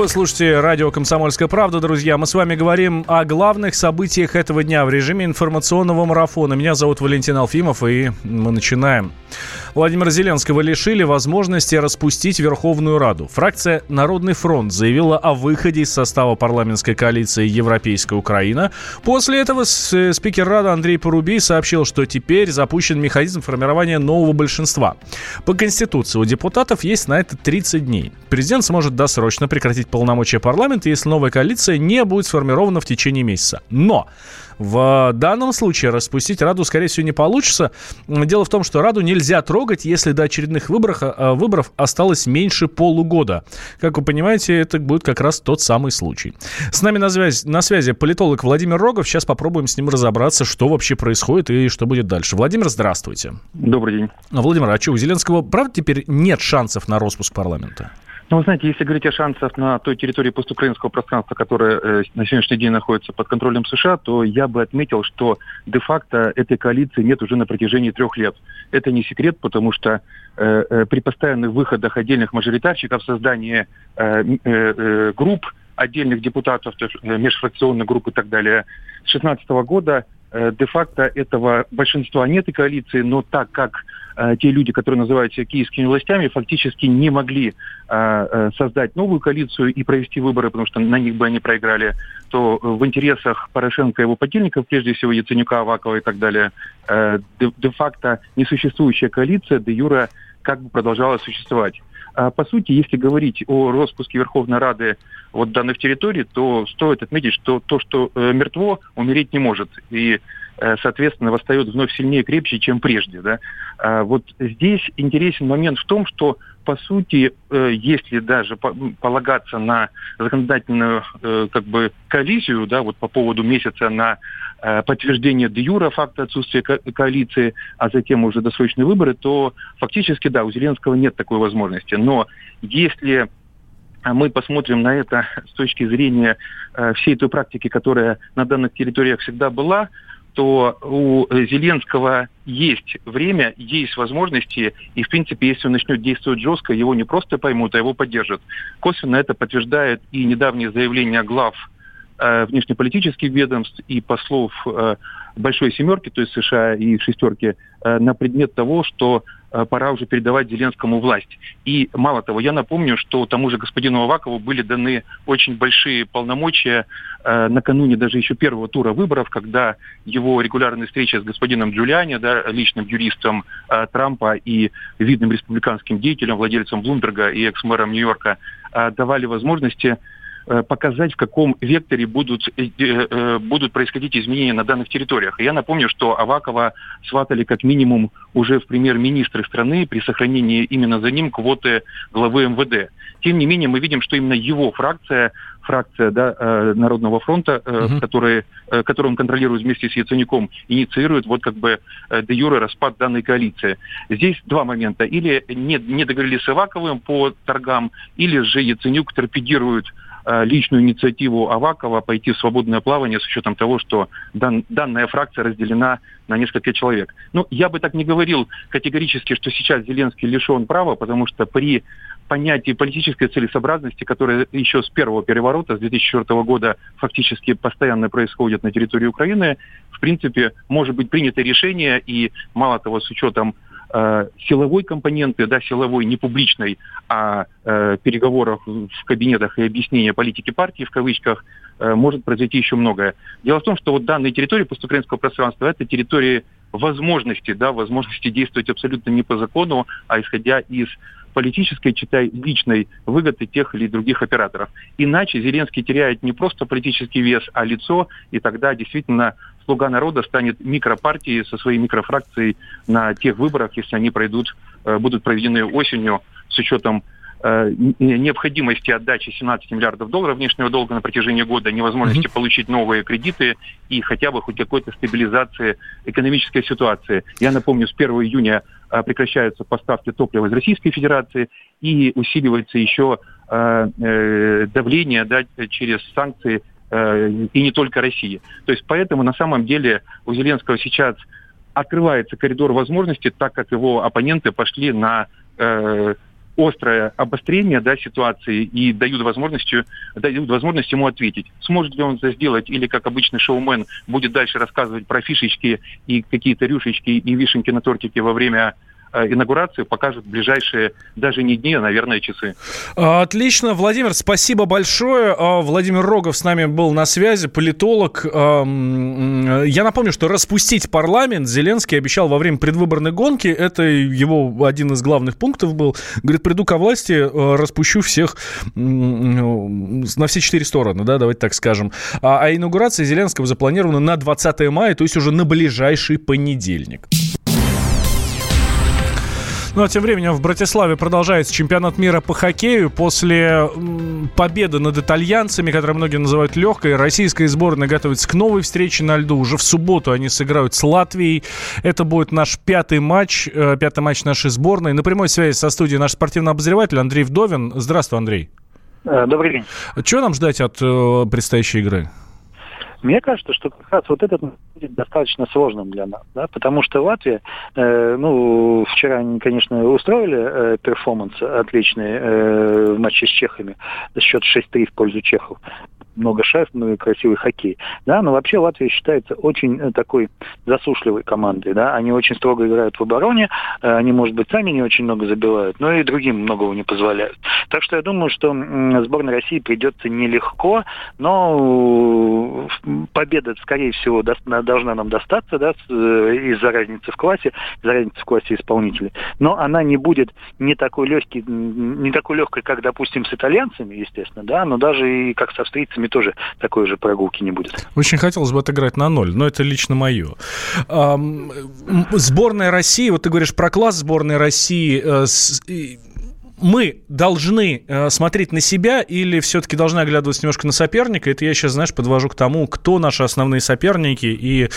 Вы слушаете радио «Комсомольская правда», друзья. Мы с вами говорим о главных событиях этого дня в режиме информационного марафона. Меня зовут Валентин Алфимов, и мы начинаем. Владимира Зеленского лишили возможности распустить Верховную Раду. Фракция «Народный фронт» заявила о выходе из состава парламентской коалиции «Европейская Украина». После этого э, спикер Рады Андрей Порубий сообщил, что теперь запущен механизм формирования нового большинства. По Конституции у депутатов есть на это 30 дней. Президент сможет досрочно прекратить полномочия парламента, если новая коалиция не будет сформирована в течение месяца. Но в данном случае распустить Раду, скорее всего, не получится. Дело в том, что Раду нельзя трогать, если до очередных выборов, э, выборов осталось меньше полугода. Как вы понимаете, это будет как раз тот самый случай. С нами на связи, на связи политолог Владимир Рогов. Сейчас попробуем с ним разобраться, что вообще происходит и что будет дальше. Владимир, здравствуйте. Добрый день. Владимир, а что, у Зеленского, правда, теперь нет шансов на распуск парламента? Ну, вы знаете, если говорить о шансах на той территории постукраинского пространства, которая э, на сегодняшний день находится под контролем США, то я бы отметил, что де-факто этой коалиции нет уже на протяжении трех лет. Это не секрет, потому что э, э, при постоянных выходах отдельных мажоритарщиков, создании э, э, э, групп, отдельных депутатов, э, межфракционных групп и так далее, с 2016 года де-факто этого большинства нет и коалиции, но так как э, те люди, которые называют себя киевскими властями, фактически не могли э, э, создать новую коалицию и провести выборы, потому что на них бы они проиграли, то в интересах Порошенко и его подельников, прежде всего Яценюка, Авакова и так далее, э, де-факто несуществующая коалиция де юра как бы продолжала существовать. А, по сути, если говорить о распуске Верховной Рады вот данных территорий, то стоит отметить, что то, что э, мертво, умереть не может. И соответственно, восстает вновь сильнее и крепче, чем прежде. Да? А вот здесь интересен момент в том, что, по сути, э, если даже полагаться на законодательную э, как бы, коллизию да, вот по поводу месяца на подтверждение де юра факта отсутствия коалиции, а затем уже досрочные выборы, то фактически, да, у Зеленского нет такой возможности. Но если мы посмотрим на это с точки зрения всей той практики, которая на данных территориях всегда была, то у Зеленского есть время, есть возможности, и, в принципе, если он начнет действовать жестко, его не просто поймут, а его поддержат. Косвенно это подтверждает и недавние заявления глав э, внешнеполитических ведомств и послов э, Большой Семерки, то есть США и Шестерки, э, на предмет того, что Э, пора уже передавать Зеленскому власть. И мало того, я напомню, что тому же господину Авакову были даны очень большие полномочия э, накануне даже еще первого тура выборов, когда его регулярные встречи с господином Джулиани, да, личным юристом Трампа и видным республиканским деятелем, владельцем Блумберга и экс-мэром Нью-Йорка, давали возможности показать, в каком векторе будут, э, э, будут происходить изменения на данных территориях. Я напомню, что Авакова сватали как минимум уже в премьер-министры страны при сохранении именно за ним квоты главы МВД. Тем не менее, мы видим, что именно его фракция, фракция да, Народного фронта, угу. который, которую он контролирует вместе с Яценюком, инициирует вот как бы де юре распад данной коалиции. Здесь два момента. Или не, не договорились с Аваковым по торгам, или же Яценюк торпедирует Э, личную инициативу Авакова пойти в свободное плавание с учетом того, что дан, данная фракция разделена на несколько человек. Ну, я бы так не говорил категорически, что сейчас Зеленский лишен права, потому что при понятии политической целесообразности, которое еще с первого переворота, с 2004 года фактически постоянно происходит на территории Украины, в принципе, может быть принято решение, и мало того, с учетом э, силовой компоненты, да, силовой, не публичной, а э, переговоров в кабинетах и объяснения политики партии, в кавычках, э, может произойти еще многое. Дело в том, что вот данные территории постукраинского пространства – это территории возможности, да, возможности действовать абсолютно не по закону, а исходя из политической, читай, личной выгоды тех или других операторов. Иначе Зеленский теряет не просто политический вес, а лицо, и тогда действительно «Слуга народа» станет микропартией со своей микрофракцией на тех выборах, если они пройдут, э, будут проведены осенью с учетом э, необходимости отдачи 17 миллиардов долларов внешнего долга на протяжении года, невозможности mm-hmm. получить новые кредиты и хотя бы хоть какой-то стабилизации экономической ситуации. Я напомню, с 1 июня э, прекращаются поставки топлива из Российской Федерации и усиливается еще давление да, через санкции и не только России. То есть поэтому на самом деле у Зеленского сейчас открывается коридор возможностей, так как его оппоненты пошли на э, острое обострение да, ситуации и дают возможность, дают возможность ему ответить. Сможет ли он это сделать, или, как обычный шоумен, будет дальше рассказывать про фишечки и какие-то рюшечки и вишенки на тортике во время Э, инаугурацию покажут ближайшие даже не дни, а, наверное, часы. Отлично. Владимир, спасибо большое. А, Владимир Рогов с нами был на связи, политолог. Я напомню, что распустить парламент Зеленский обещал во время предвыборной гонки. Это его один из главных пунктов был. Говорит, приду ко власти, э, распущу всех на все четыре стороны, да, давайте так скажем. А, а инаугурация Зеленского запланирована на 20 мая, то есть уже на ближайший понедельник. Ну а тем временем в Братиславе продолжается чемпионат мира по хоккею. После победы над итальянцами, которые многие называют легкой, российская сборная готовится к новой встрече на льду. Уже в субботу они сыграют с Латвией. Это будет наш пятый матч, э, пятый матч нашей сборной. На прямой связи со студией наш спортивный обозреватель Андрей Вдовин. Здравствуй, Андрей. Э, добрый день. Чего нам ждать от э, предстоящей игры? Мне кажется, что как раз вот этот будет достаточно сложным для нас, да, потому что Латвия, э, ну, вчера они, конечно, устроили э, перформанс отличный э, в матче с чехами, счет 6-3 в пользу чехов много шайб, ну и красивый хоккей. Да, но вообще Латвия считается очень э, такой засушливой командой. Да? Они очень строго играют в обороне, э, они, может быть, сами не очень много забивают, но и другим многого не позволяют. Так что я думаю, что сборной России придется нелегко, но э, победа, скорее всего, должна нам достаться да, из-за разницы в классе, из-за разницы в классе исполнителей. Но она не будет не такой легкий, не такой легкой, как, допустим, с итальянцами, естественно, да, но даже и как с австрийцами тоже такой же прогулки не будет. Очень хотелось бы отыграть на ноль, но это лично мое. Сборная России, вот ты говоришь про класс сборной России, э, мы должны э, смотреть на себя или все-таки должны оглядываться немножко на соперника? Это я сейчас, знаешь, подвожу к тому, кто наши основные соперники и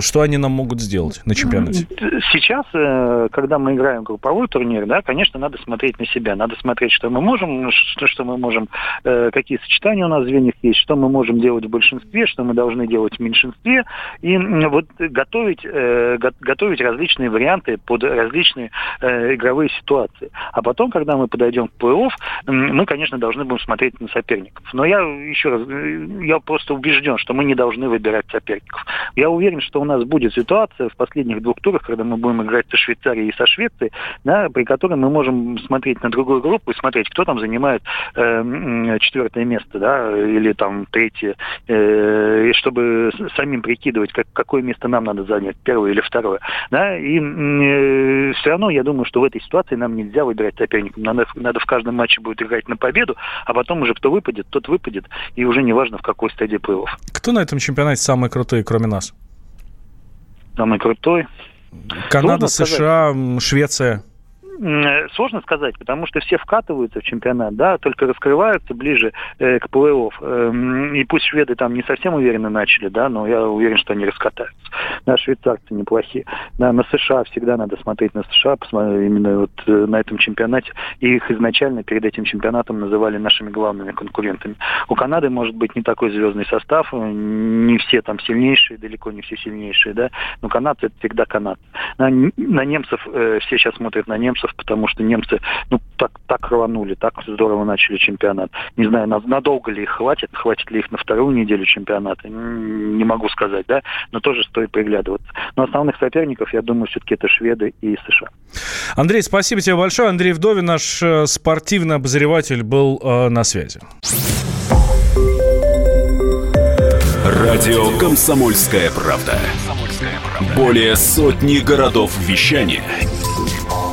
что они нам могут сделать на чемпионате. Сейчас, э, когда мы играем групповой турнир, да, конечно, надо смотреть на себя. Надо смотреть, что мы можем, что, что мы можем, э, какие сочетания у нас в звеньях есть, что мы можем делать в большинстве, что мы должны делать в меньшинстве. И вот готовить, э, готовить различные варианты под различные э, игровые ситуации. А потом, когда мы подойдем к плей-офф, мы, конечно, должны будем смотреть на соперников. Но я еще раз, э, я просто убежден, что мы не должны выбирать соперников. Я уверен, что у нас будет ситуация в последних двух турах, когда мы будем играть со Швейцарией и со Швецией, да, при которой мы можем смотреть на другую группу и смотреть, кто там занимает э, четвертое место, да, или там третье, э, и чтобы самим прикидывать, как, какое место нам надо занять, первое или второе. Да, и э, все равно я думаю, что в этой ситуации нам нельзя выбирать соперников. Надо надо, надо в каждом матче будет играть на победу, а потом уже кто выпадет, тот выпадет, и уже не важно в какой стадии плей-офф. Кто на этом чемпионате самый крутой, кроме нас? Самый крутой? Канада, США, Швеция. Э, сложно сказать, потому что все вкатываются в чемпионат, да, только раскрываются ближе э, к плей-офф. Э, и пусть шведы там не совсем уверенно начали, да, но я уверен, что они раскатаются. Да, швейцарцы неплохие. Да, на США всегда надо смотреть на США, посмотреть именно вот э, на этом чемпионате. И их изначально перед этим чемпионатом называли нашими главными конкурентами. У Канады может быть не такой звездный состав, э, не все там сильнейшие, далеко не все сильнейшие, да, но канадцы это всегда канадцы. На, на немцев, э, все сейчас смотрят на немцев, потому что немцы ну, так, так рванули, так здорово начали чемпионат. Не знаю, надолго ли их хватит, хватит ли их на вторую неделю чемпионата, не могу сказать, да, но тоже стоит приглядываться. Но основных соперников, я думаю, все-таки это шведы и США. Андрей, спасибо тебе большое. Андрей Вдовин, наш э, спортивный обозреватель, был э, на связи. Радио «Комсомольская правда». Более сотни городов вещания –